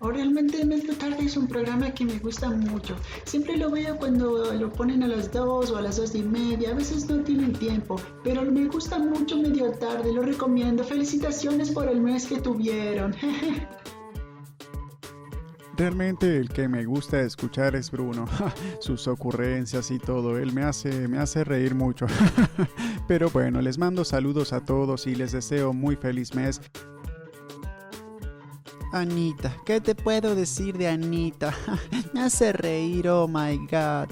Realmente Medio Tarde es un programa que me gusta mucho. Siempre lo veo cuando lo ponen a las 2 o a las 2 y media. A veces no tienen tiempo, pero me gusta mucho Medio Tarde. Lo recomiendo. Felicitaciones por el mes que tuvieron. Realmente el que me gusta escuchar es Bruno, sus ocurrencias y todo, él me hace, me hace reír mucho. Pero bueno, les mando saludos a todos y les deseo muy feliz mes. Anita, ¿qué te puedo decir de Anita? Me hace reír, oh my god.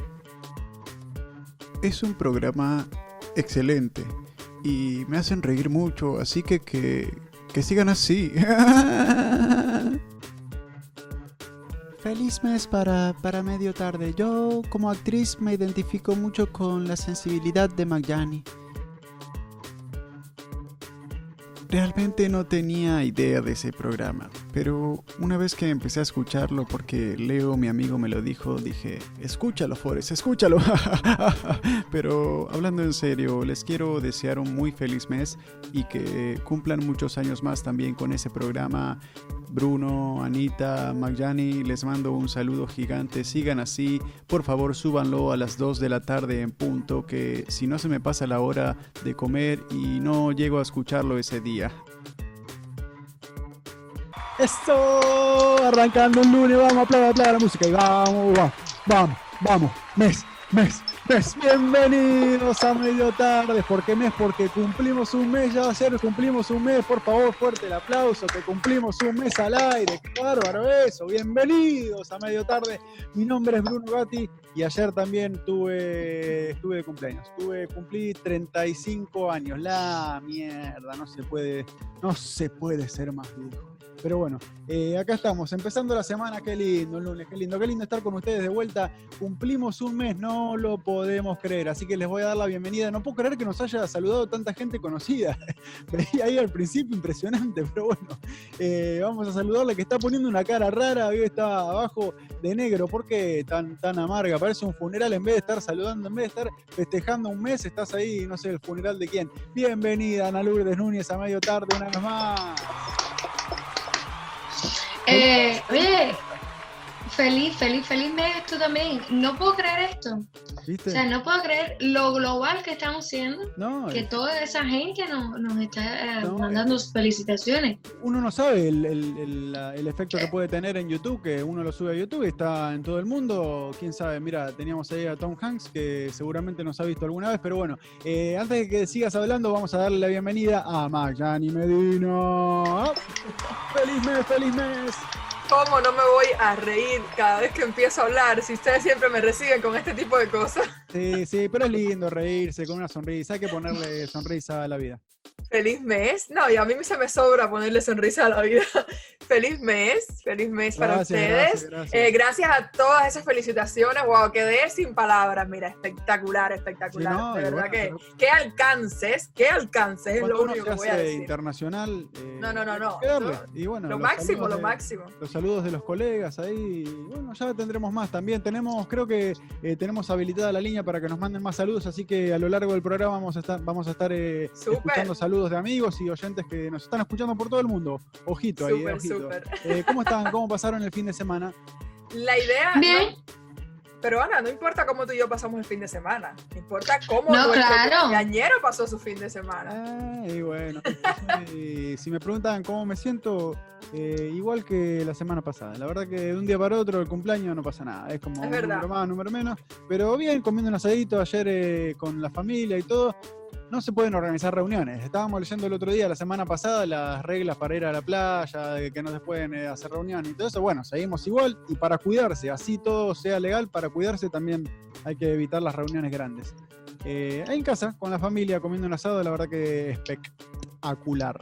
Es un programa excelente y me hacen reír mucho, así que que, que sigan así. Feliz mes para, para medio tarde. Yo como actriz me identifico mucho con la sensibilidad de Magyani. Realmente no tenía idea de ese programa, pero una vez que empecé a escucharlo porque Leo, mi amigo, me lo dijo, dije, escúchalo, Forrest, escúchalo. pero hablando en serio, les quiero desear un muy feliz mes y que cumplan muchos años más también con ese programa. Bruno, Anita, Magyani, les mando un saludo gigante. Sigan así. Por favor, súbanlo a las 2 de la tarde en punto, que si no se me pasa la hora de comer y no llego a escucharlo ese día. Esto, arrancando el lunes, vamos a aplaudir, la música y vamos, vamos, vamos, vamos, mes, mes. Bienvenidos a medio tarde, ¿por qué mes? Porque cumplimos un mes, ya va a ser, cumplimos un mes, por favor, fuerte el aplauso, que cumplimos un mes al aire, qué bárbaro eso, bienvenidos a medio tarde. Mi nombre es Bruno Gatti y ayer también tuve, estuve de cumpleaños, tuve, cumplí 35 años, la mierda, no se puede, no se puede ser más viejo. Pero bueno, eh, acá estamos, empezando la semana, qué lindo, lunes, qué lindo, qué lindo estar con ustedes de vuelta. Cumplimos un mes, no lo podemos creer, así que les voy a dar la bienvenida. No puedo creer que nos haya saludado tanta gente conocida. Veía ahí al principio impresionante, pero bueno, eh, vamos a saludarle que está poniendo una cara rara, hoy está abajo de negro, ¿por qué tan, tan amarga? Parece un funeral, en vez de estar saludando, en vez de estar festejando un mes, estás ahí, no sé, el funeral de quién. Bienvenida, Ana Lourdes Núñez, a medio tarde, una vez más. Eh, oye, feliz, feliz, feliz mes tú también. No puedo creer esto. ¿Viste? O sea, no pueedo creer lo global que estamos siendo. No, Que eh, toda esa gente nos, nos está eh, No, mandando felicitaciones. uno no sabe el, el- el- el efecto que puede tener en YouTube, que uno lo sube a YouTube y está en todo el mundo. Quién sabe, mira, teníamos ahí a Tom Hanks, que seguramente nos ha visto alguna vez, pero bueno, eh, antes de que sigas hablando, vamos a darle la bienvenida a Magyani Medina. ¡Feliz mes, feliz mes! ¿Cómo no me voy a reír cada vez que empiezo a hablar si ustedes siempre me reciben con este tipo de cosas? Sí, sí, pero es lindo reírse con una sonrisa, hay que ponerle sonrisa a la vida. Feliz mes. No, y a mí se me sobra ponerle sonrisa a la vida. Feliz mes, feliz mes para ustedes. gracias, gracias. Eh, gracias a todas esas felicitaciones. Wow, quedé sin palabras. Mira, espectacular, espectacular. Sí, no, de verdad bueno, que, pero- qué alcances, qué alcances es lo único que voy a decir. internacional. eh, No, no, no, no. Y bueno, Lo máximo, lo de- máximo. Los saludos de los colegas ahí. Bueno, ya tendremos más también. Tenemos, creo que eh, tenemos habilitada la línea para que nos manden más saludos, así que a lo largo del programa vamos a estar, vamos a estar escuchando saludos de amigos y oyentes que nos están escuchando por todo el mundo. Ojito ahí, eh, Súper, ojito. súper. Eh, ¿Cómo están? ¿Cómo pasaron el fin de semana? La idea. Bien. no- pero Ana, no importa cómo tú y yo pasamos el fin de semana. Importa cómo No, nuestro claro. cumpleañero pasó su fin de semana. Ah, y bueno, eh, si me preguntan cómo me siento, eh, igual que la semana pasada. La verdad que de un día para otro el cumpleaños no pasa nada. Es como Es un número más, número menos. Pero bien, comiendo un asadito ayer eh, con la familia y todo. No se pueden organizar reuniones. Estábamos leyendo el otro día, la semana pasada, las reglas para ir a la playa, de que no se pueden eh, hacer reuniones y todo eso. Bueno, seguimos igual. Y para cuidarse, así todo sea legal, para cuidarse también hay que evitar las reuniones grandes. Eh, en casa, con la familia, comiendo un asado, la verdad que espectacular.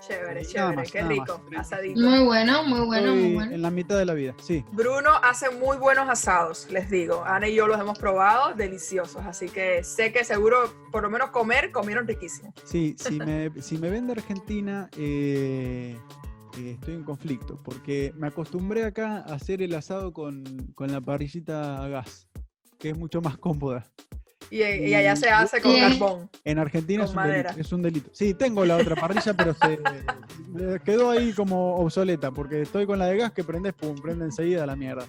Chévere, chévere, más, qué rico, más. asadito. Muy bueno, muy bueno, muy Estoy bueno. en la mitad de la vida, sí. Bruno hace muy buenos asados, les digo. Ana y yo los hemos probado, deliciosos. Así que sé que seguro, por lo menos comer, comieron riquísimo. Sí, si me, si me ven de Argentina, eh, eh, estoy en conflicto, porque me acostumbré acá a hacer el asado con, con la parrillita a gas, que es mucho más cómoda. Y, y allá se hace con carbón. En Argentina es un, delito, es un delito. Sí, tengo la otra parrilla, pero se, eh, quedó ahí como obsoleta, porque estoy con la de gas que prendes, pum, prende enseguida la mierda.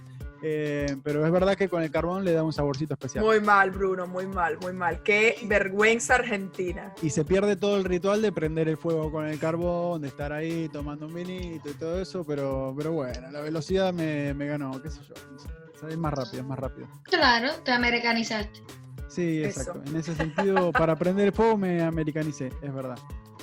Eh, pero es verdad que con el carbón le da un saborcito especial. Muy mal, Bruno, muy mal, muy mal. Qué vergüenza Argentina. Y se pierde todo el ritual de prender el fuego con el carbón, de estar ahí tomando un vinito y todo eso, pero, pero bueno, la velocidad me, me ganó, qué sé yo. Es más rápido, es más rápido. Claro, te americanizaste. Sí, Eso. exacto. En ese sentido, para prender el fuego me americanicé, es verdad.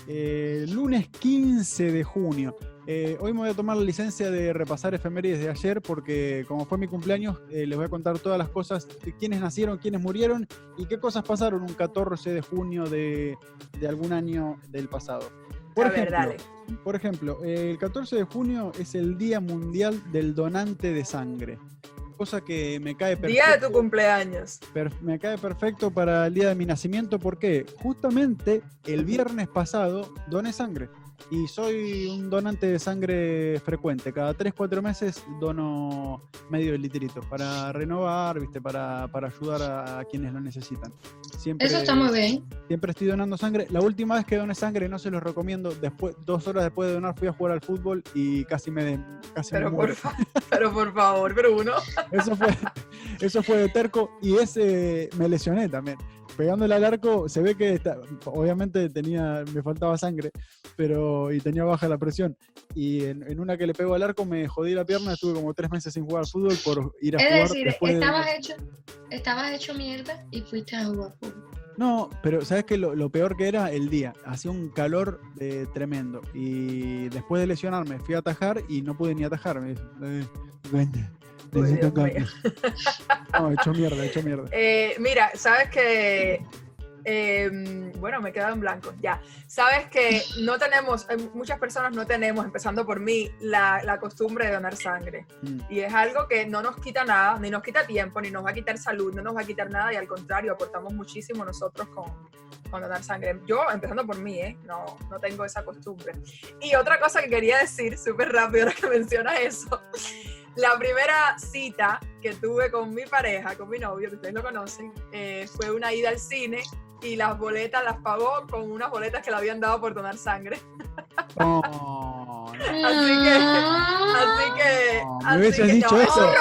Eh, lunes 15 de junio. Eh, hoy me voy a tomar la licencia de repasar efemérides de ayer porque como fue mi cumpleaños, eh, les voy a contar todas las cosas de quiénes nacieron, quiénes murieron y qué cosas pasaron un 14 de junio de, de algún año del pasado. Por A ver, ejemplo, dale. por ejemplo, el 14 de junio es el Día Mundial del Donante de Sangre. Cosa que me cae perfecto. Día de tu cumpleaños. Me cae perfecto para el día de mi nacimiento porque justamente el viernes pasado doné sangre y soy un donante de sangre frecuente. Cada 3, 4 meses dono medio litrito para renovar, ¿viste? Para, para ayudar a, a quienes lo necesitan. Siempre, Eso está muy bien. Siempre estoy donando sangre. La última vez que doné sangre, no se los recomiendo, después, dos horas después de donar fui a jugar al fútbol y casi me, casi me Pero muero. por, fa- pero por favor, Bruno. Eso fue, eso fue de terco y ese me lesioné también. Pegándole al arco, se ve que está- obviamente tenía, me faltaba sangre, pero y tenía baja la presión. Y en, en una que le pego al arco me jodí la pierna, estuve como tres meses sin jugar fútbol por ir a Es jugar decir, después de- estabas hecho, estabas hecho mierda y fuiste a jugar fútbol. No, pero ¿sabes qué? Lo, lo peor que era el día. Hacía un calor eh, tremendo. Y después de lesionarme fui a atajar y no pude ni atajar. Me eh, vente, Uy, necesito un Dios mío. cambio. No, hecho mierda, hecho mierda. Eh, mira, sabes que. eh, bueno, me he quedado en blanco. Ya. Sabes que no tenemos, eh, muchas personas no tenemos, empezando por mí, la, la costumbre de donar sangre. Mm. Y es algo que no nos quita nada, ni nos quita tiempo, ni nos va a quitar salud, no nos va a quitar nada, y al contrario, aportamos muchísimo nosotros con, con donar sangre. Yo, empezando por mí, ¿eh? no, no tengo esa costumbre. Y otra cosa que quería decir, súper rápido, ahora que mencionas eso. La primera cita que tuve con mi pareja, con mi novio, que ustedes lo conocen, eh, fue una ida al cine y las boletas las pagó con unas boletas que le habían dado por donar sangre. No. Así que, así que, me hubieses que- dicho no, eso.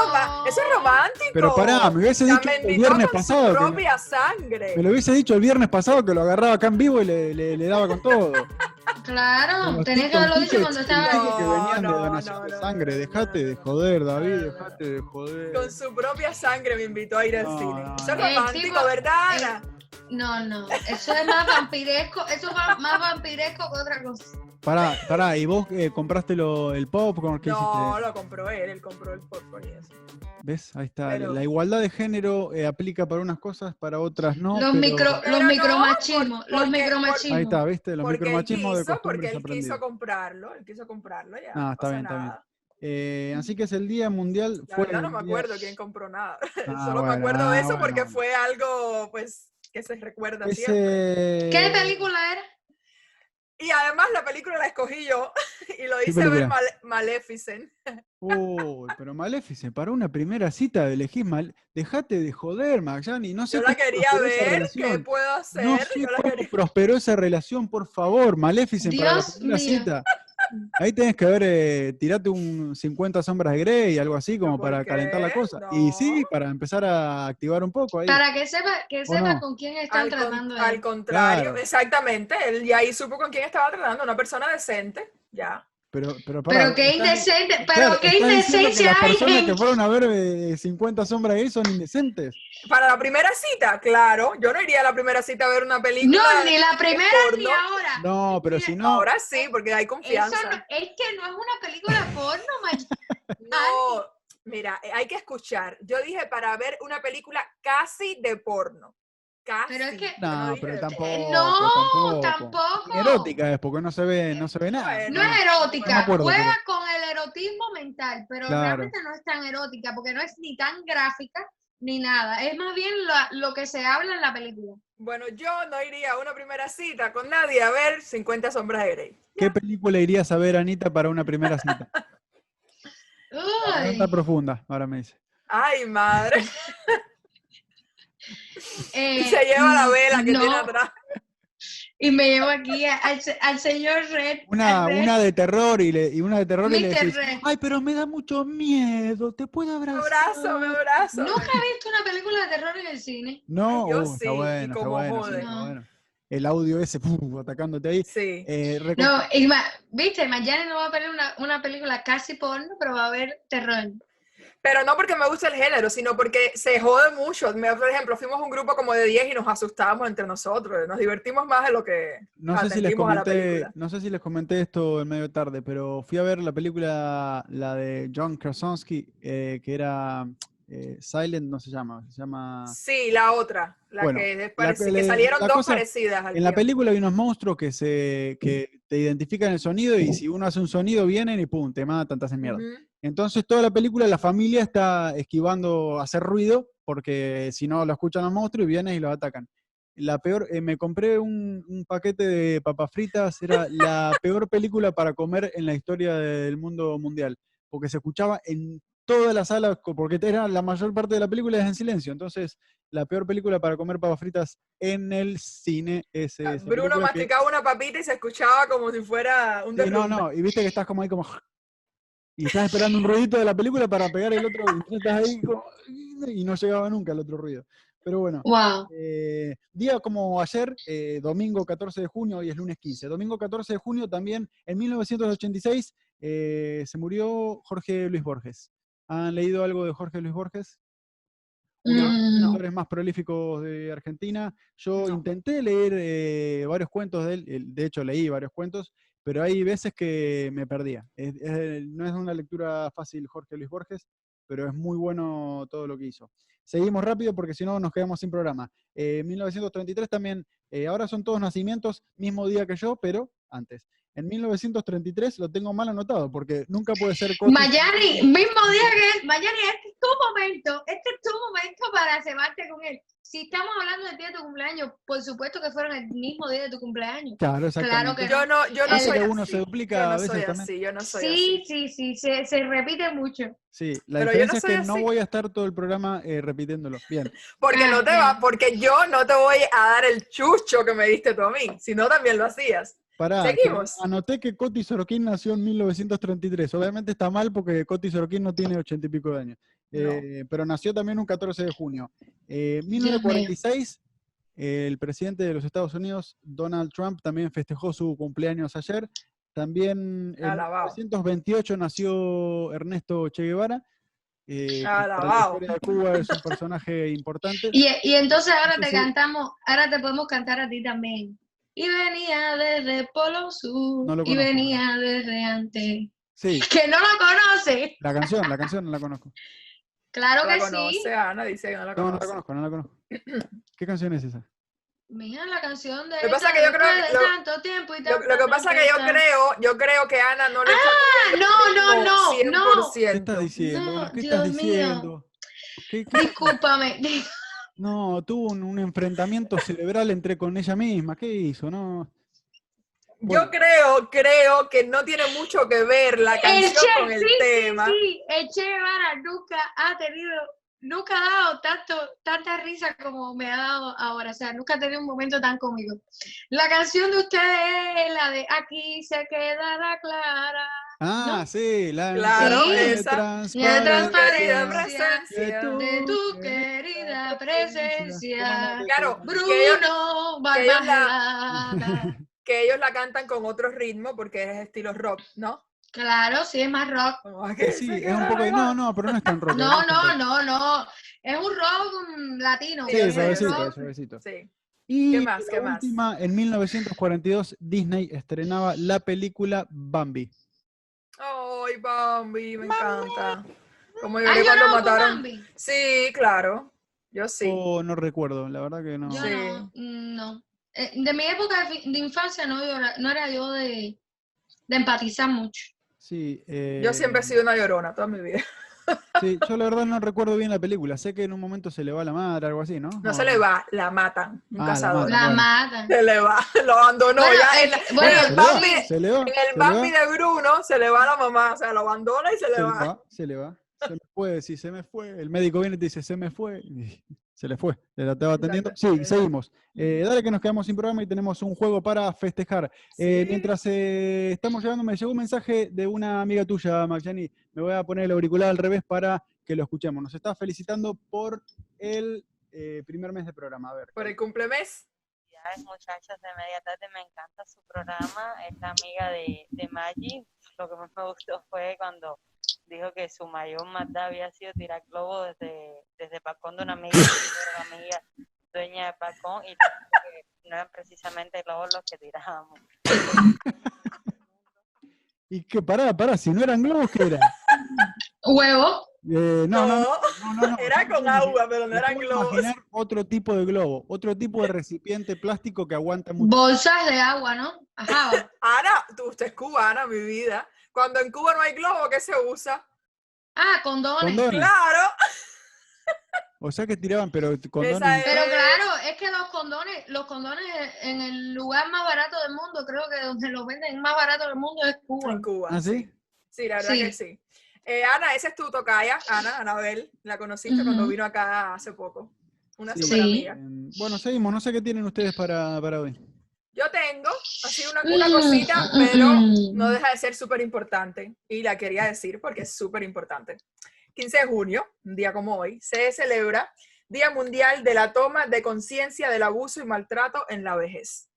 eso es romántico. Pero pará, me hubiese La dicho el viernes con pasado. Su que me- propia sangre. me lo hubiese dicho el viernes pasado que lo agarraba acá en vivo y le, le- le daba con todo. Claro, tenés que haberlo dicho cuando estaba. que No, venían de no, donación no, de no, sangre. no, Dejate de joder, David, dejate de joder. Con su propia sangre me invitó a ir al No, cine. no, Eso es no. El romántico, tipo- ¿verdad, Ana? No, no, eso es más vampiresco, eso es más vampiresco que otra cosa. Pará, pará, ¿y vos eh, compraste lo, el popcorn? ¿Qué No, hiciste? lo compró él, él compró el popcorn y eso. ¿Ves? Ahí está. Pero- La igualdad de género eh, aplica para unas cosas, para otras no. los, pero- micro, Pero los no, micromachismos, por- los porque- micromachismos. Ahí está, ¿viste? Los porque él micromachismos de quiso, porque costumbres él quiso comprarlo, él quiso comprarlo ya. Ah, no está bien, está bien. Eh, así que es el Día Mundial. La fue verdad no me día- acuerdo quién compró nada. Ah, Solo me bueno, acuerdo de ah, eso porque bueno. fue algo, pues, que se recuerda siempre. Ese... ¿Qué película era? Y además la película la escogí yo y lo hice ver Male- Maleficent. Uy, pero Maleficent, para una primera cita elegís mal. Dejate de joder, Magyani. No sé Yo la quería prosperó esa ver, ¿qué relación. puedo hacer? No sé Yo la cómo quería- prosperó esa relación, por favor. Maleficent para la Dios primera mío. cita. Ahí tenés que ver, eh, tirate un 50 sombras de Grey, algo así, como ¿por para calentar la cosa. Y sí, para empezar a activar un poco ahí. Para que sepa, que sepa no? con quién están Al, con- tratando al él. contrario, Claro. exactamente. Él ya ahí supo con quién estaba tratando, una persona decente, ya. Pero, pero, pará, Pero qué indecente, pero claro, qué indecencia Las hay personas en que fueron a ver eh, 50 sombras de Grey son indecentes. Para la primera cita, claro, yo no iría a la primera cita a ver una película. No, ni la primera ni ahora. No, pero si no. Ahora sí, porque hay Eso confianza. no- es que no es una película porno, No, mira, eh, hay que escuchar. Yo dije para ver una película casi de porno. Casi. Pero es que- No, pero tampoco. No, tampoco. tampoco. Erótica es porque no se ve, no se ve nada. No es erótica, No juega con el erotismo mental, pero Claro. realmente no es tan erótica porque no es ni tan gráfica ni nada. Es más bien la- lo que se habla en la película. Bueno, yo no iría a una primera cita con nadie a ver 50 sombras de Grey. ¿Qué película irías a ver, Anita, para una primera cita? Uy, Pregunta profunda, ahora me dice. Ay, madre. eh, Se lleva la vela que no, tiene atrás. y me llevo aquí a- al, al señor Red. Una, Red, una de terror y, le, y una de terror y le Mr. decís, ay, pero me da mucho miedo, te puedo Me abrazar. abrazo, me abrazo. Nunca he visto una película de terror en el cine. No, yo uh, sí, está bueno, está como bueno, sí, está No. bueno. El audio ese, ¡pum! atacándote ahí. Sí. Eh, No, y ma- viste, mañana no va a ver una, una película casi porno, pero va a haber terror. Pero no porque me gusta el género, sino porque se jode mucho. Me- Por ejemplo, fuimos un grupo como de 10 y nos asustábamos entre nosotros. Nos divertimos más de lo que No sé, si les comenté, no sé si les comenté esto en medio tarde, pero fui a ver la película, la de John Krasinski, eh, que era eh, Silent, no se llama, se llama... Sí, la otra. La Bueno, que, la que salieron la dos cosa- parecidas. al En la película hay unos monstruos que se que te identifican el sonido y si uno hace un sonido vienen y pum, te matan, te hacen mierda. Entonces toda la película la familia está esquivando hacer ruido porque si no lo escuchan los monstruos y vienen y los atacan. La peor, eh, me compré un, un paquete de papas fritas, era la peor película para comer en la historia del mundo mundial, porque se escuchaba en toda la sala, porque era la mayor parte de la película es en silencio. Entonces, la peor película para comer papas fritas en el cine es esa Ah, Bruno que- masticaba una papita y se escuchaba como si fuera un Sí, no, no, y viste que estás como ahí como... Y estás esperando un ruidito de la película para pegar el otro, y estás ahí como... Y no llegaba nunca el otro ruido. Pero bueno, Wow. eh, día como ayer, eh, domingo 14 de junio, hoy es lunes 15. Domingo 14 de junio también, en 1986, eh, se murió Jorge Luis Borges. ¿Han leído algo de Jorge Luis Borges? Uno de los Mm, autores más prolíficos de Argentina. Yo No. intenté leer eh, varios cuentos de él, de hecho leí varios cuentos, pero hay veces que me perdía. No es una lectura fácil Jorge Luis Borges, pero es muy bueno todo lo que hizo. Seguimos rápido porque si no nos quedamos sin programa. Eh, 1933 también, eh, ahora son todos nacimientos, mismo día que yo, pero antes. En 1933 lo tengo mal anotado porque nunca puede ser... Mayani, mismo día que este es tu momento, este es tu momento para cebarte con él. Si estamos hablando del día de tu cumpleaños, por supuesto que fueron el mismo día de tu cumpleaños. Claro, exactamente. que Yo no, yo no soy que uno así. se duplica yo a no veces soy también. así, yo no soy Sí, así. sí, sí, se, se repite mucho. Sí, la Pero yo no diferencia es que no así. voy a estar todo el programa eh, repitiéndolo. Bien. Porque no te va, porque yo no te voy a dar el chucho que me diste tú a mí, si no también lo hacías. Pará, que Seguimos. anoté que Coti Sorokin nació en 1933. Obviamente está mal porque Coti Sorokin no tiene ochenta y pico de años. No. Eh, pero nació también un 14 de junio. Eh, mío. 1946, eh, el presidente de los Estados Unidos, Donald Trump, también festejó su cumpleaños ayer. También en Alabao. 1928 nació Ernesto Che Guevara. eh, la Alabao. historia de Cuba es un personaje importante. Y, y entonces ahora te cantamos, ahora te podemos cantar a ti también. Y venía desde Polo Sur, No y venía desde antes. Sí, Que no lo conoce. la canción, la canción no la conozco. Claro la que sí. conoce, Ana dice que no la No, no la conoce. conozco, no la conozco. ¿Qué canción es esa? Mira la canción de Lo que pasa que yo creo que de lo- tanto tiempo y Lo, lo tanta que pasa es que yo creo, yo creo que Ana no le Ah, no, no, no, no. ¿Qué 100%. estás diciendo? No, ¿Qué estás diciendo? ¿Qué- qué- Discúlpame. No, tuvo un, un enfrentamiento cerebral entre con ella misma. ¿Qué hizo? No. Bueno. Yo creo, creo que no tiene mucho que ver la El canción Che, con el sí, sí, tema. sí, el Che Guevara nunca ha tenido, nunca ha dado tanto, tanta risa como me ha dado ahora. O sea, nunca ha tenido un momento tan cómico. La canción de ustedes es la de Aquí se quedará clara. Ah, ¿No? sí, la Claro, de esa. transparencia. Querida Transparencia presencia. De tu querida presencia. Claro, Bruno que ellos- que ellos Barbarata. Que ellos la cantan con otro ritmo porque es estilo rock, ¿no? Claro, sí, es más rock. Que Sí, es un poco. No, no, pero no es tan rock. No, no, no, no. Es un rock mm, latino. Sí, es suavecito, suavecito. Sí. Y ¿Qué más, la qué más? última, en 1942, Disney estrenaba la película Bambi. Ay, Bambi, me encanta. Como ¿Has lloré cuando llorado con mataron. Bambi? Sí, claro. Yo sí. Oh, no recuerdo, la verdad que no. Yo Sí. no, mm, no. Eh, de mi época de, infancia no, llora- no era yo de, de empatizar mucho. Sí, eh, Yo siempre he sido una llorona toda mi vida. Sí, yo la verdad no recuerdo bien la película. Sé que en un momento se le va la madre, algo así, ¿no? No ¿O se le va, la matan. Un Ah, la cazador. matan. La bueno. matan. Se le va, lo abandonó. Bueno, ya es en, la- que- bueno, en ¿Se el? Bambi, ¿Se le va? en ¿Se el? Bambi de Bruno se le va la mamá, o sea, lo abandona y se le Se le va. va, se le va. Se me fue, si se me fue. El médico viene y te dice, se me fue. y Se le fue, le la estaba atendiendo. Sí, seguimos. Eh, dale que nos quedamos sin programa y tenemos un juego para festejar. Eh, Sí. mientras eh, estamos llegando, me llegó un mensaje de una amiga tuya, Magyani. Me voy a poner el auricular al revés para que lo escuchemos. Nos está felicitando por el eh, primer mes de programa. A ver. Por el cumplemes. Muchachos de Media Tarde, me encanta su programa. Es la amiga de, de Maggi. Lo que más me gustó fue cuando dijo que su mayor maldad había sido tirar globos desde, desde el balcón de una amiga, era la amiga dueña del balcón, y que no eran precisamente globos los que tirábamos. Y que pará, pará, si no eran globos, ¿qué era? Huevo. Eh, no, no, no, No, no, no, no. era con agua, pero no eran globos. imaginar otro tipo de globo, otro tipo de recipiente plástico que aguanta mucho. Bolsas de agua, ¿no? Ajá. Ana, tú, usted es cubana, mi vida. Cuando en Cuba no hay globo, ¿qué se usa? Ah, condones. Condones. Claro, O sea que tiraban, pero condones. Pero claro, es que los condones, los condones en el lugar más barato del mundo, creo que donde los venden más barato del mundo es Cuba. en Cuba. ¿Ah, sí? Sí, la verdad Sí. que sí. Eh, Ana, esa es tu tocaya, Ana, Anabel. La conociste cuando vino acá hace poco. Una Sí. super amiga. Eh, Bueno, seguimos. No sé qué tienen ustedes para, para hoy. Yo tengo así una, una Mm, cosita, mm, pero mm. no deja de ser súper importante. Y la quería decir porque es súper importante. 15 de junio, un día como hoy, se celebra Día Mundial de la Toma de Conciencia del Abuso y Maltrato en la Vejez.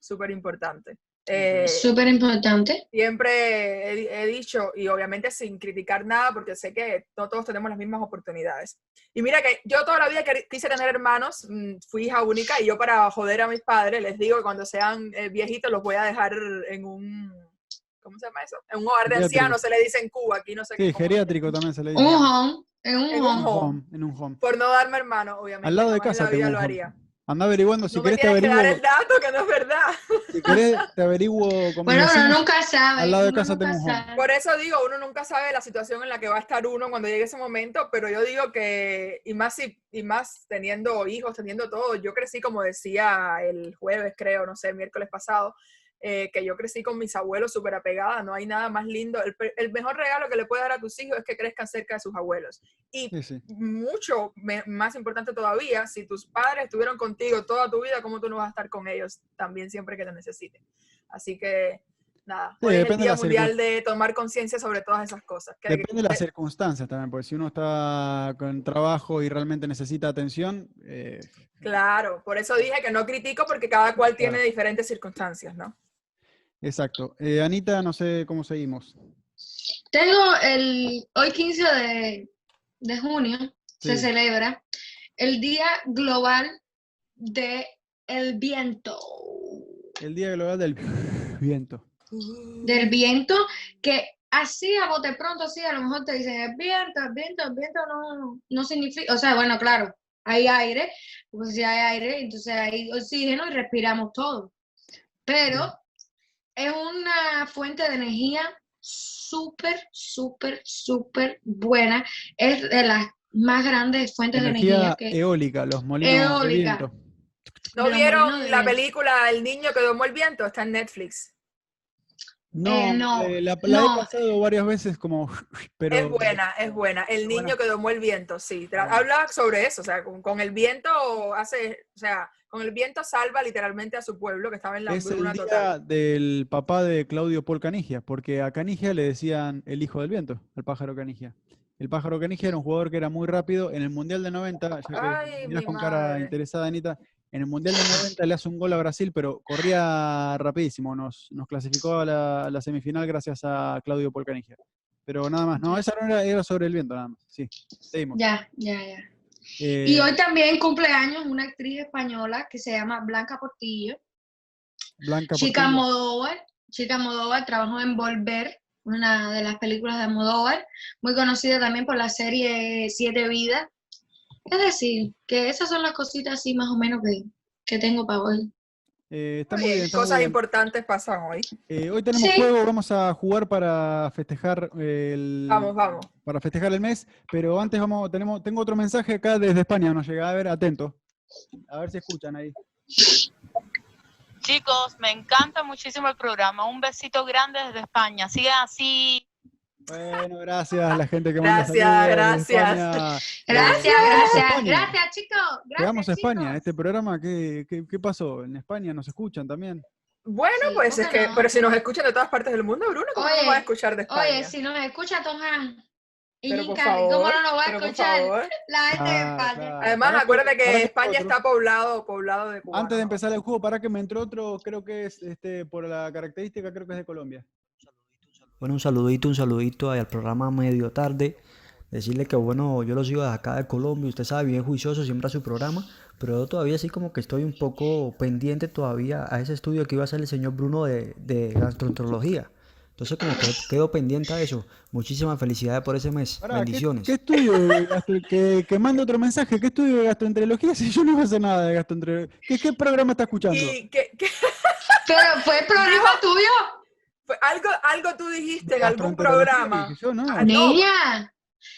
Súper importante. Eh, Súper importante. siempre he, he dicho, y obviamente sin criticar nada, porque sé que no todos tenemos las mismas oportunidades. Y mira que yo toda la vida quise tener hermanos, mm, fui hija única, y yo para joder a mis padres les digo que cuando sean eh, viejitos los voy a dejar en un, ¿cómo se llama eso? En un hogar de Geriátrico. ancianos, se le dice en Cuba, aquí no sé Sí, qué. geriátrico también se le dice. Un home. En un En un home. home. Home, en un home. Por no darme hermano, obviamente. Al lado de casa la vida un lo home. Anda averiguando, si no querés te tienes que dar averiguo. el dato, que no es verdad. Si querés te averiguo Bueno, uno nunca sabe. al lado de casa tengo sabe. Por eso digo, uno nunca sabe la situación en la que va a estar uno cuando llegue ese momento, pero yo digo que, y más, si- y más teniendo hijos, teniendo todo, yo crecí, como decía el jueves, creo, no sé, el miércoles pasado, eh, que yo crecí con mis abuelos súper apegada, no hay nada más lindo. El, el mejor regalo que le puedes dar a tus hijos es que crezcan cerca de sus abuelos. Y Sí, sí. mucho me- más importante todavía, si tus padres estuvieron contigo toda tu vida, ¿cómo tú no vas a estar con ellos también siempre que te necesiten? Así que, nada, Sí, hoy es el de Día la Mundial de tomar conciencia sobre todas esas cosas. que Depende de las circunstancias también, porque si uno está con trabajo y realmente necesita atención, eh, Claro, por eso dije que no critico porque cada cual tiene diferentes circunstancias, ¿no? Exacto. Eh, Anita, no sé cómo seguimos. Tengo el, hoy 15 de, de junio, se celebra el Día Global de el Viento. El Día Global del Viento. Del viento, que así a bote pronto, así a lo mejor te dicen el viento, el viento, el viento no, no significa, o sea, bueno, claro, hay aire, pues si hay aire, entonces hay oxígeno y respiramos todo. Pero es una fuente de energía súper, súper, súper buena. Es de las más grandes fuentes de Energía que... eólica, los molinos Eólica. de viento. ¿No los vieron de la película El niño que domó el viento? Está en Netflix. No, Eh, no, eh, la, la no. he pasado varias veces como... Pero, es buena, es buena. El buena. niño que domó el viento, sí. Buena. Habla sobre eso, o sea, con, con el viento hace, o sea, con el viento salva literalmente a su pueblo que estaba en la Es el día total. del papá de Claudio Paul Canigia, porque a Canigia le decían el hijo del viento, al pájaro Canigia. El pájaro Canigia era un jugador que era muy rápido. En el Mundial de 90, ya que Ay, mirás mi con cara interesada, Anita, en el Mundial de 90 le hace un gol a Brasil, pero corría rapidísimo. Nos, nos clasificó a la, a la semifinal gracias a Claudio Paul Canigia. Pero nada más, no, esa no era, era sobre el viento, nada más. Sí, seguimos. Ya, ya, ya. Eh, Y hoy también cumpleaños una actriz española que se llama Blanca Portillo. Blanca Chica Portillo. Almodóvar, Chica Almodóvar trabajó en Volver, una de las películas de Almodóvar, muy conocida también por la serie Siete Vidas. Es decir, que esas son las cositas así más o menos que, que tengo para hoy. Eh, está Muy muy bien, bien, está muy cosas bien. importantes pasan hoy. Eh, hoy tenemos Sí. juego, vamos a jugar para festejar el Vamos, vamos. para festejar el mes, pero antes vamos, tenemos, tengo otro mensaje acá desde España, nos llega, a ver, atento. A ver si escuchan ahí. Chicos, me encanta muchísimo el programa. Un besito grande desde España. Sigan así. Bueno, gracias a la gente que manda Gracias, desde gracias. España. Gracias, gracias, España. gracias, chicos. Gracias, Llegamos a España. Este programa, ¿qué, qué, qué pasó? ¿En España nos escuchan también? Bueno, Sí, pues ¿por es que, no? pero si nos escuchan de todas partes del mundo, Bruno, ¿cómo Oye, nos va a escuchar de España? Oye, si nos escucha Hanks y ¿cómo no nos va a pero por escuchar favor. la gente de Ah, España? claro. Además, Para acuérdate que España otro- está poblado, poblado de cubanos. Antes de empezar el juego, para que me entró otro, creo que es este por la característica, creo que es de Colombia. Bueno, un saludito, un saludito ahí al programa Medio Tarde. Decirle que, bueno, yo lo sigo de acá de Colombia, usted sabe, bien juicioso siempre a su programa, pero yo todavía sí como que estoy un poco pendiente todavía a ese estudio que iba a hacer el señor Bruno de, de gastroenterología. Entonces como que quedo pendiente a eso. Muchísimas felicidades por ese mes. Pará, ¿qué- Bendiciones. ¿qué, estudio de gastro- que, que mande otro mensaje? ¿Qué estudio de gastroenterología? Si yo no iba a hacer nada de gastroenterología. ¿Qué, qué programa está escuchando? Y que, que Pero fue el programa tuyo. Algo, algo tú dijiste en algún programa. Yo no. Ah, no. Niña,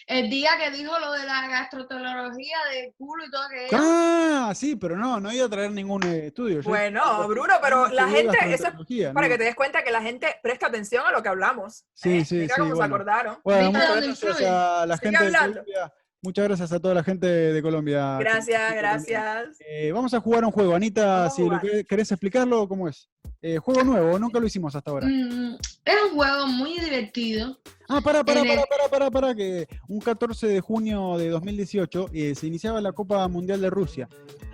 el día que dijo lo de la gastroenterología de culo y todo aquello. Ah, sí, pero no, no iba a traer ningún eh, estudio. Bueno, Bruno, pero no la gente, eso es para no. que te des cuenta que la gente presta atención a lo que hablamos. Sí, ¿eh? sí, Mira sí, cómo se bueno. acordaron. Bueno, ¿Viste muchas gracias a la Sigue gente de. Colombia. Muchas gracias a toda la gente de Colombia. Gracias, gracias. Eh, vamos a jugar un juego. Anita, Vamos si lo querés explicarlo, ¿cómo es? Eh, juego nuevo, nunca lo hicimos hasta ahora. Mm, es un juego muy divertido. Ah, para, para, para, para, para, para, que un 14 de junio de 2018 eh, se iniciaba la Copa Mundial de Rusia.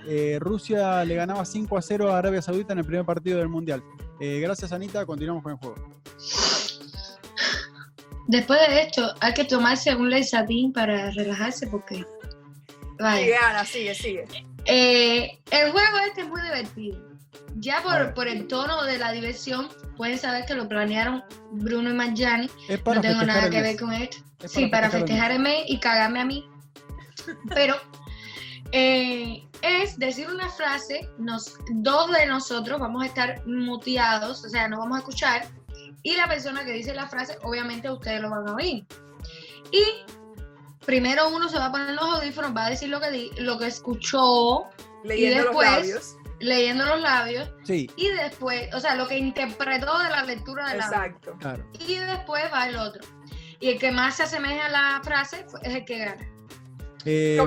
Eh, Rusia le ganaba 5 a 0 a Arabia Saudita en el primer partido del Mundial. Eh, gracias, Anita. Continuamos con el juego. Después de esto, hay que tomarse un leisatín para relajarse porque. Vaya. Sigue, Ana, sigue, sigue. Eh, el juego este es muy divertido. Ya por, por el tono de la diversión, pueden saber que lo planearon Bruno y para No tengo nada que ver con esto. Es Sí, para festejar el mes y cagarme a mí. Pero eh, es decir una frase, nos, dos de nosotros vamos a estar muteados, o sea, no vamos a escuchar, y la persona que dice la frase, obviamente ustedes lo van a oír. Y primero uno se va a poner los audífonos, va a decir lo que, di- lo que escuchó Leyendo después- los labios. Leyendo los labios, Sí, y después, o sea, lo que interpretó de la lectura del labio. Exacto. claro. Y después va el otro. Y el que más se asemeja a la frase es el que gana. Eh.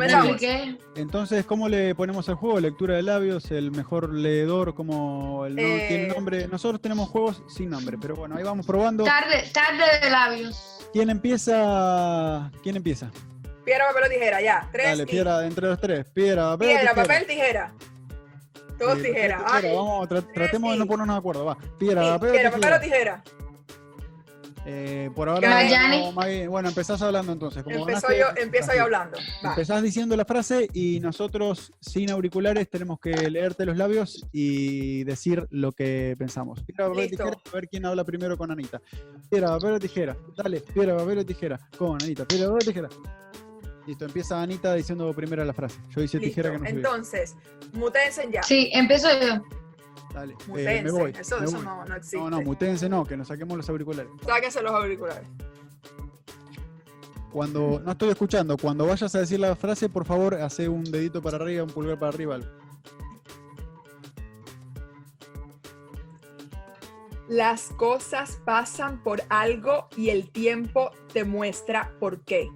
Entonces, ¿cómo le ponemos al juego? Lectura de labios, el mejor leedor, como el no Eh. tiene nombre. Nosotros tenemos juegos sin nombre, pero bueno, ahí vamos probando. Tarde, tarde de labios. ¿Quién empieza? ¿Quién empieza? Piedra, papel o tijera, ya. Tres. Dale, y- piedra entre los tres. Piedra, papel, Piedra, tijera. papel, tijera. Todos tijera. papel, tijera, Ay, Vamos, tra- tratemos de no ponernos de acuerdo. Va. Piedra, sí, papel, tijera. papel o tijera. Eh, por ahora, no, bueno, empezás hablando entonces. Como Empezó ganaste, yo, empiezo yo hablando. Va. Empezás diciendo la frase y nosotros, sin auriculares, tenemos que leerte los labios y decir lo que pensamos. Piedra, papel, Listo. tijera, a ver quién habla primero con Anita. Piedra, papel o tijera. Dale, piedra, papel o tijera. Con Anita. Piedra, papel o tijera. Listo, empieza Anita diciendo primero la frase. Yo hice tijera Listo. que no. Entonces, mutense ya. Sí, empiezo yo. Dale, eh, Mutense. me voy. Eso, me eso voy. no, no existe. No, no, mutense no, que nos saquemos los auriculares. Sáquense los auriculares. Cuando no estoy escuchando, cuando vayas a decir la frase, por favor, hace un dedito para arriba, un pulgar para arriba. Las cosas pasan por algo y el tiempo te muestra por qué.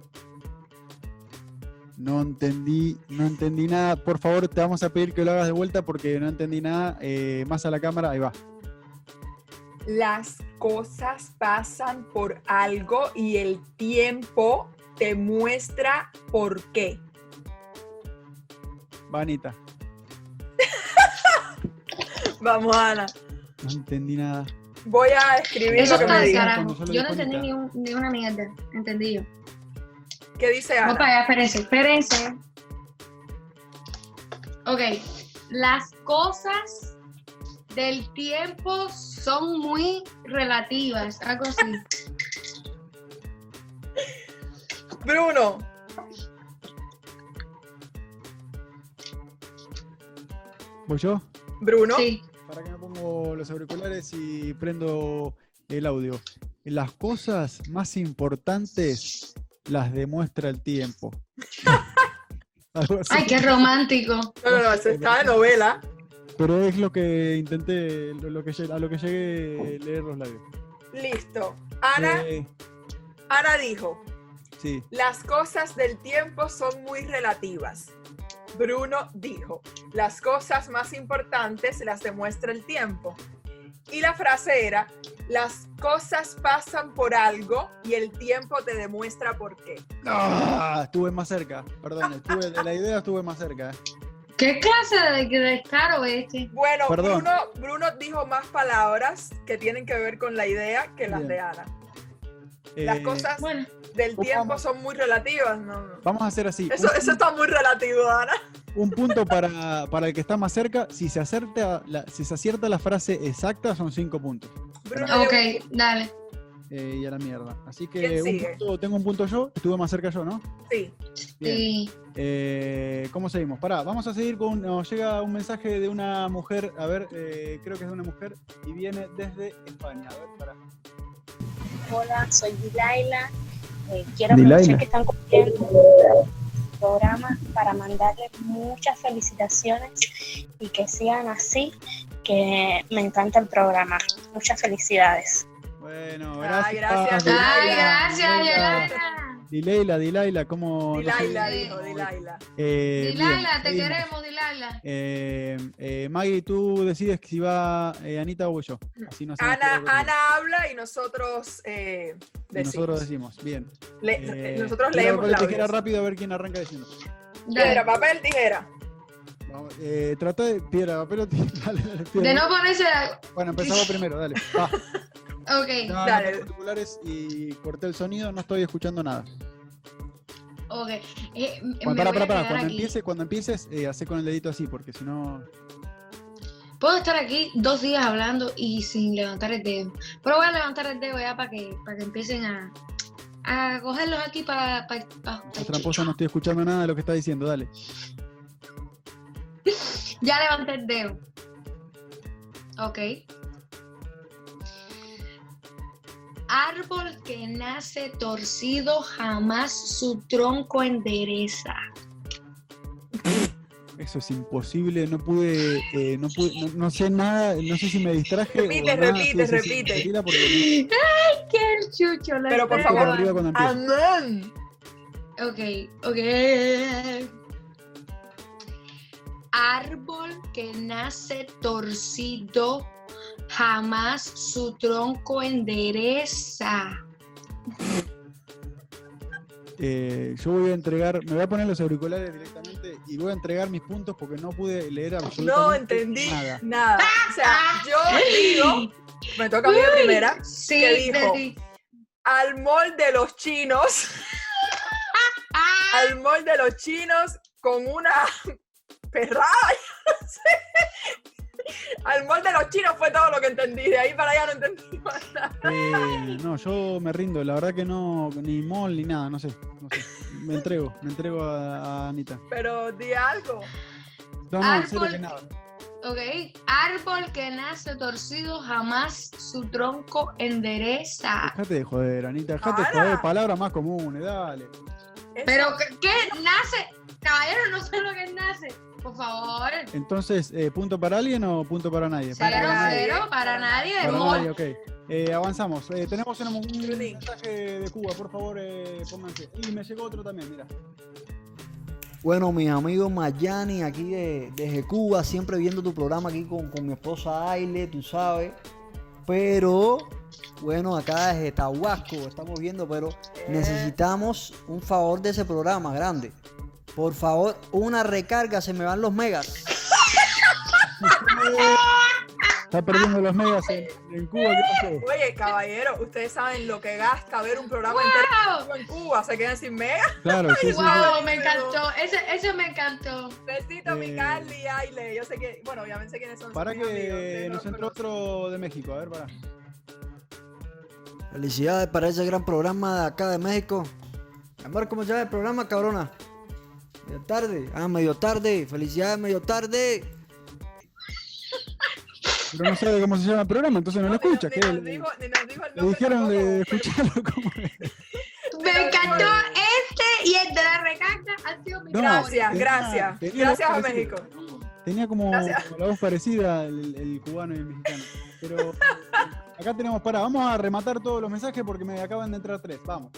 No entendí, no entendí nada. Por favor, te vamos a pedir que lo hagas de vuelta porque no entendí nada. Eh, más a la cámara, ahí va. Las cosas pasan por algo y el tiempo te muestra por qué. Va, Anita. Vamos, Ana. No entendí nada. Voy a escribir Eso lo que está me Yo no entendí ni, un- ni una mierda. Entendí yo. ¿Qué dice Vamos Ana? allá, espérense, espérense. Ok. Las cosas del tiempo son muy relativas. Algo así. Bruno. ¿Voy yo? Bruno. Sí. Para que me pongo los auriculares y prendo el audio. Las cosas más importantes las demuestra el tiempo. Ay, qué romántico. No, no, no, eso está de novela. Pero es lo que intenté, lo, que, a lo que llegué a leer los labios. Listo. Ana, Eh, Ana dijo, Sí. las cosas del tiempo son muy relativas. Bruno dijo, las cosas más importantes las demuestra el tiempo. Y la frase era, las cosas pasan por algo y el tiempo te demuestra por qué. Ah, estuve más cerca. Perdón, estuve, de la idea estuve más cerca. eh. ¿Qué clase de de descaro es este? Bueno, Bruno dijo más palabras que tienen que ver con la idea que las Bien. de Ana. Las Eh, cosas Bueno, del ¿cómo tiempo vamos? son muy relativas. No. Vamos a hacer así. Eso, un, eso está muy relativo, Ana. un punto para, para el que está más cerca. Si se, acerta la, si se acierta la frase exacta, son cinco puntos. Bruno ok, dio un- dale. Eh, y a la mierda. Así ¿Quién que un punto- tengo un punto yo. Estuve más cerca yo, ¿no? Sí. Bien. Sí. Eh, ¿Cómo seguimos? Pará, vamos a seguir con. Nos llega un mensaje de una mujer. A ver, eh, creo que es de una mujer. Y viene desde España. A ver, pará. Hola, soy Dilaila. Eh, quiero Dilaila. aprovechar que están cumpliendo el programa para mandarles muchas felicitaciones y que sigan así, que me encanta el programa. Muchas felicidades. Bueno, Ay, gracias. gracias, Ay, gracias. Yolanda. Dilaila, Dilaila, ¿cómo? no sé? Dilaila dijo, Dilaila. Eh, Dilaila, te queremos, Dilaila. Eh, eh, Maggie, tú decides si va eh, Anita o yo. Así no Ana, Ana habla y nosotros eh, Y decimos. nosotros decimos, bien. Le- Eh, nosotros leemos la tijera rápido a ver quién arranca diciendo. Piedra, papel, tijera. Vamos, eh, trata de piedra, papel o tijera. Dale, dale, piedra. De no ponerse la... Bueno, empezamos primero, dale. Va. Ok, No, no Dale. tengo auriculares y corté el sonido, no estoy escuchando nada. ok. Eh, Bueno, para, para, para. Cuando, empiece, cuando empieces, eh, hace con el dedito así, porque si no. Puedo estar aquí dos días hablando y sin levantar el dedo. Pero voy a levantar el dedo ya para que, para que empiecen a, a cogerlos aquí para... para, para- tramposa, no estoy escuchando nada de lo que está diciendo, dale. Ya levanté el dedo. Ok. Árbol que nace torcido jamás su tronco endereza. Eso es imposible, no pude, eh, no pude, no, no sé nada, no sé si me distraje. o Repite, nada. repite, Sí, sí, sí, repite. porque ¡Qué chucho! la Pero por favor. Amén. Ok, ok. Árbol que nace torcido, jamás su tronco endereza. Eh, yo voy a entregar, me voy a poner los auriculares directamente y voy a entregar mis puntos porque no pude leer absolutamente No entendí nada. nada. O sea, yo digo, me toca a mí de primera, Sí, ¿Qué de dijo? al mall de los chinos, al mall de los chinos con una perrada, yo no sé. Al mall de los chinos fue todo lo que entendí, de ahí para allá no entendí más nada. Eh, no, yo me rindo, la verdad que no, ni mall ni nada, no sé, no sé. Me entrego, me entrego a, a Anita. Pero di algo. No, no, Árbol. que nada. Ok, árbol que nace torcido, jamás su tronco endereza. Dejate de joder, Anita, dejate de joder, palabras más comunes, dale. Eso- Pero, ¿qué, qué nace? Caballero, no sé lo que nace. Por favor. Entonces, eh, ¿punto para alguien o punto para nadie? Cero, para nadie. cero, para nadie. Para nadie, ok. Eh, avanzamos. Eh, tenemos un, mensaje de Cuba, por favor, eh, pónganse. Y me llegó otro también, mira. Bueno, mis amigos Mayani, aquí de, desde Cuba, siempre viendo tu programa aquí con, con mi esposa Aile, tú sabes. Pero, bueno, acá desde Tahuasco estamos viendo, pero necesitamos un favor de ese programa grande. Por favor, una recarga, se me van los megas. Está perdiendo los megas en, en Cuba, ¿qué pasó? Oye, caballero, ustedes saben lo que gasta ver un programa entero en Cuba, se quedan sin mega. Claro, sí, sí, sí. Wow, me encantó. Ese, ese me encantó. Besito, mi Eh. Carly y Aile. Yo sé que, bueno, obviamente sé quiénes son. Para amigos, que pero- nos entró otro de México, a ver, para. Felicidades para ese gran programa de acá de México. Amor, ¿cómo se llama el programa, cabrona? Medio tarde. Ah, medio tarde. Felicidades, medio tarde. Pero no sabe cómo se llama el programa, entonces no lo escucha. ni ¿qué? nos Le, dijo- ni nos dijo el le nombre dijeron de escucharlo como. Me encantó este y el de la recarga ha sido mi No. Gracias, tenía- gracias. tenía Gracias a parecida. México. Tenía como Gracias. la voz parecida el, el cubano y el mexicano. Pero Acá tenemos, para, vamos a rematar todos los mensajes porque me acaban de entrar tres. Vamos.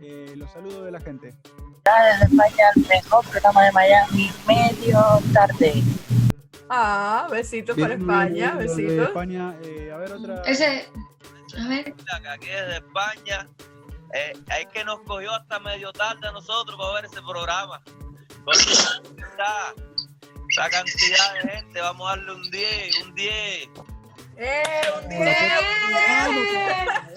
Eh, los saludos de la gente. Desde España, el mejor programa de Miami, medio tarde. Ah, besitos para España, de besitos. España, eh, a ver otra. Ese, a ver, aquí desde España. Eh, hay que nos cogió hasta medio tarde a nosotros para ver ese programa. Con esa cantidad, de gente, vamos a darle un 10, un 10. ¡Eh, un Vamos, día!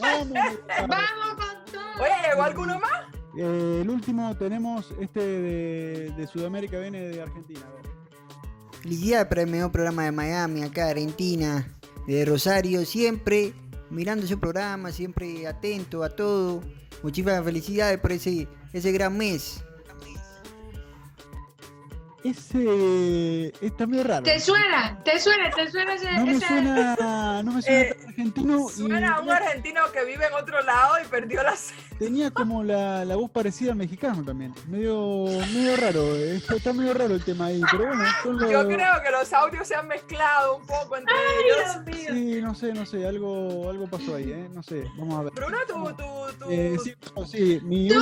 Vamos, vamos. vamos con todo. Oye, ¿llegó alguno más? Eh, el último tenemos este de, de Sudamérica, viene de Argentina. A ver. Felicidades para el mejor programa de Miami, acá Argentina, de Rosario, siempre mirando ese programa, siempre atento a todo. Muchísimas felicidades por ese, ese gran mes. Ese está medio raro. ¿Te suena? ¿Te suena? ¿Te suena ese? No me ese- suena, no me suena Eh, argentino. y Suena a un argentino que vive en otro lado y perdió la sed. tenía como la, la voz parecida al mexicano también. Medio, medio raro. eh, Está, medio raro el tema ahí. Pero bueno, Yo creo que los audios se han mezclado un poco entre ellos. Sí, no sé, no sé. Algo, algo pasó ahí, ¿eh? No sé. Vamos a ver. Bruno, tú, tú, tú. Eh, sí, no, sí, mi Tú, tú,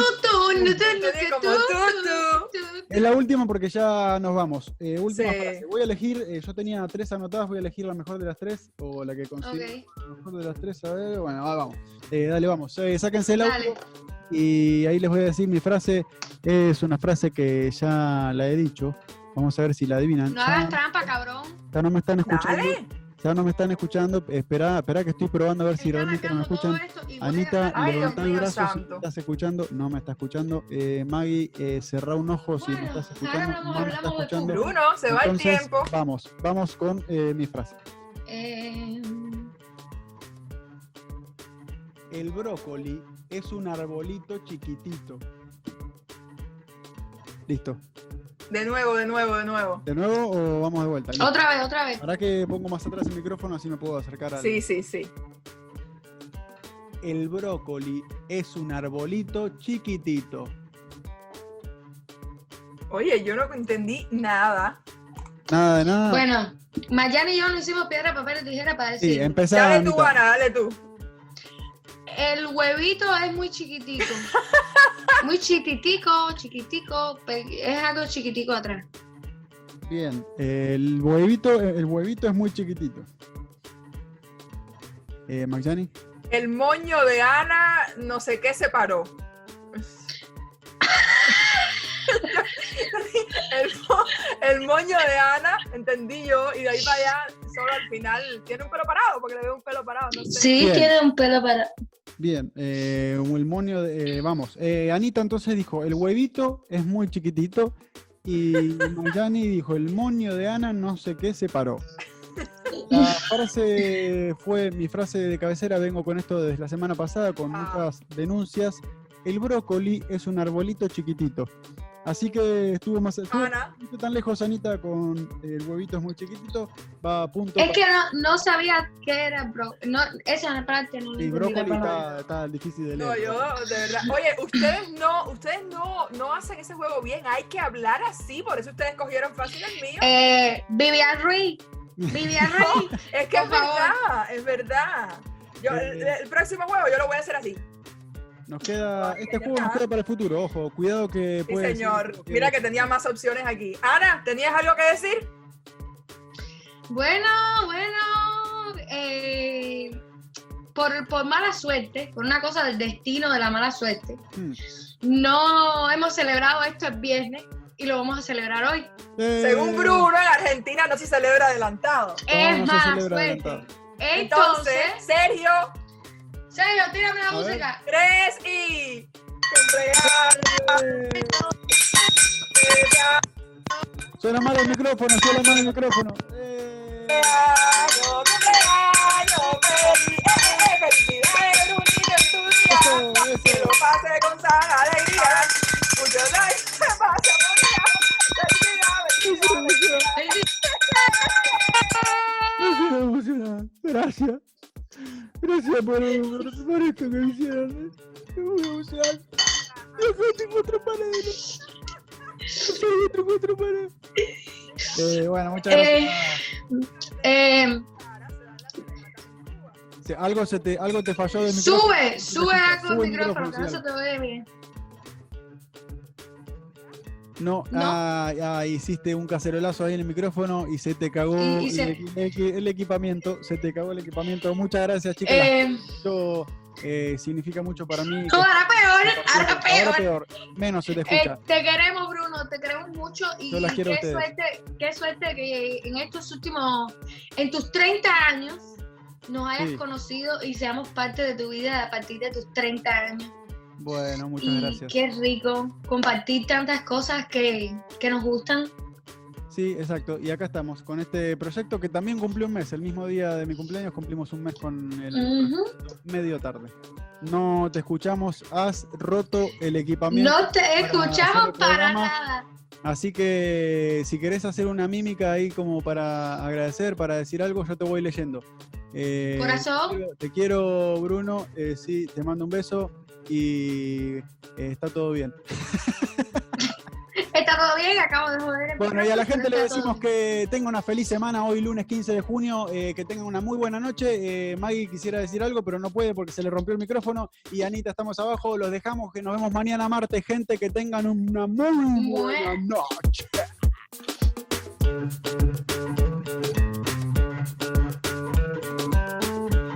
no, tú, Te como tú, tú, tú, tú. es la última porque ya nos vamos. Eh, última Sí. frase. Voy a elegir, eh, yo tenía tres anotadas, voy a elegir la mejor de las tres o la que considero Ok, la mejor de las tres. A ver, bueno, ah, vamos. Eh, dale, vamos. Eh, sáquense el audio. dale. Y ahí les voy a decir mi frase. Es una frase que ya la he dicho. Vamos a ver si la adivinan. No Ya, hagas trampa, cabrón. ya no me están escuchando. Dale. Ya no me están escuchando. Espera, espera que estoy probando a ver si realmente no me escuchan. Anita, levanta el brazo si me estás escuchando. No me está escuchando. Eh, Maggie, eh, cerrá un ojo si me estás ahora escuchando. hablamos- No me está hablamos de escuchando. Bruno, se va el Entonces, tiempo. Vamos, vamos con eh, mi frase. Eh, El brócoli es un arbolito chiquitito. Listo. De nuevo, de nuevo, de nuevo. ¿De nuevo o vamos de vuelta? Listo. otra vez, otra vez. Ahora que pongo más atrás el micrófono, así me puedo acercar al. Sí, sí, sí. El brócoli es un arbolito chiquitito. Oye, yo no entendí nada. Nada de nada. Bueno, Mayani y yo no hicimos piedra, papel y tijera para sí, decir. empezá. Dale tú. Ana, dale tú. El huevito es muy chiquitico. muy chiquitico, chiquitico. Es algo chiquitico atrás. Bien. El huevito, el huevito es muy chiquitito. Eh. El moño de Ana, no sé qué se paró. el, mo- el moño de Ana, entendí yo, y de ahí para allá, solo al final, tiene un pelo parado, porque le veo un pelo parado, no sé. Sí, Bien. tiene un pelo para. Bien. Eh, el monio, de- eh, vamos. Eh, Anita entonces dijo, el huevito es muy chiquitito. Y Magyani dijo, el moño de Ana no sé qué se paró. La frase fue mi frase de cabecera, vengo con esto desde la semana pasada con Ah. muchas denuncias. El brócoli es un arbolito chiquitito. Así que estuvo más estuvo Ana, no tan lejos Anita con el huevito es muy chiquitito, va a punto. Es que no, no sabía qué era bro. No, esa parte no la brócoli está, está difícil de leer. no, yo, de verdad. Oye, ustedes no, ustedes no, no hacen ese juego bien, hay que hablar así, por eso ustedes cogieron fácil el mío. Eh, Vivian Ruiz. Vivian Ruiz. Es que es verdad, es verdad. Yo, el, Eh. el próximo juego yo lo voy a hacer así. Nos queda, este juego nos queda para el futuro, ojo, cuidado que Sí, puede señor. Mira que tenía más opciones aquí. Ana, ¿tenías algo que decir? Bueno, bueno. eh, por, por mala suerte, por una cosa del destino de la mala suerte, Hmm. no hemos celebrado esto el viernes y lo vamos a celebrar hoy. Eh, Según Bruno, en Argentina no se celebra adelantado. Es no fuerte. adelantado. Entonces, Entonces, Sergio, Sergio, tírame la A ver. música. tres y. Cumpleaños. Suena mal el micrófono, suena mal el micrófono. Eh, eh. Eso, eso. Que lo pase con sana alegría. Se pase felicidades. Gracias. Gracias por, por, por esto que hicieron. Me voy a emocionar. Yo tengo otra pared. Yo tengo otra pared. Eh, bueno, muchas Eh, gracias. eh, Se- algo, se te, algo te falló del micrófono. Sube, sube algo el micrófono, que no se te oye bien. No, No. Ah, ah, hiciste un cacerolazo ahí en el micrófono y se te cagó Y- y el, se- equi- el equipamiento. Se te cagó el equipamiento. Muchas gracias, chicas. Eh, Esto eh, significa mucho para mí. que- ahora peor, ahora Ahora peor. Menos se te Eh, escucha. te queremos, Bruno, te queremos mucho y, Yo las y quiero a qué suerte, qué suerte que en estos últimos, en tus 30 años, nos hayas Sí. conocido y seamos parte de tu vida a partir de tus 30 años. Bueno, muchas y gracias. qué rico compartir tantas cosas que, que nos gustan. Sí, exacto. Y acá estamos con este proyecto que también cumplió un mes. El mismo día de mi cumpleaños cumplimos un mes con el medio tarde. No te escuchamos, has roto el equipamiento. No te para escuchamos para nada. Así que si querés hacer una mímica ahí como para agradecer, para decir algo, yo te voy leyendo. Eh, Corazón. Te quiero, te quiero, Bruno. Eh, sí, te mando un beso y eh, está todo bien. Está todo bien, acabo de joder. el Bueno, y a la gente le decimos que tenga una feliz semana hoy lunes 15 de junio, eh, que tengan una muy buena noche. Eh, Maggie quisiera decir algo, pero no puede porque se le rompió el micrófono. Y Anita, estamos abajo, los dejamos, que nos vemos mañana martes, gente, que tengan una muy buena noche.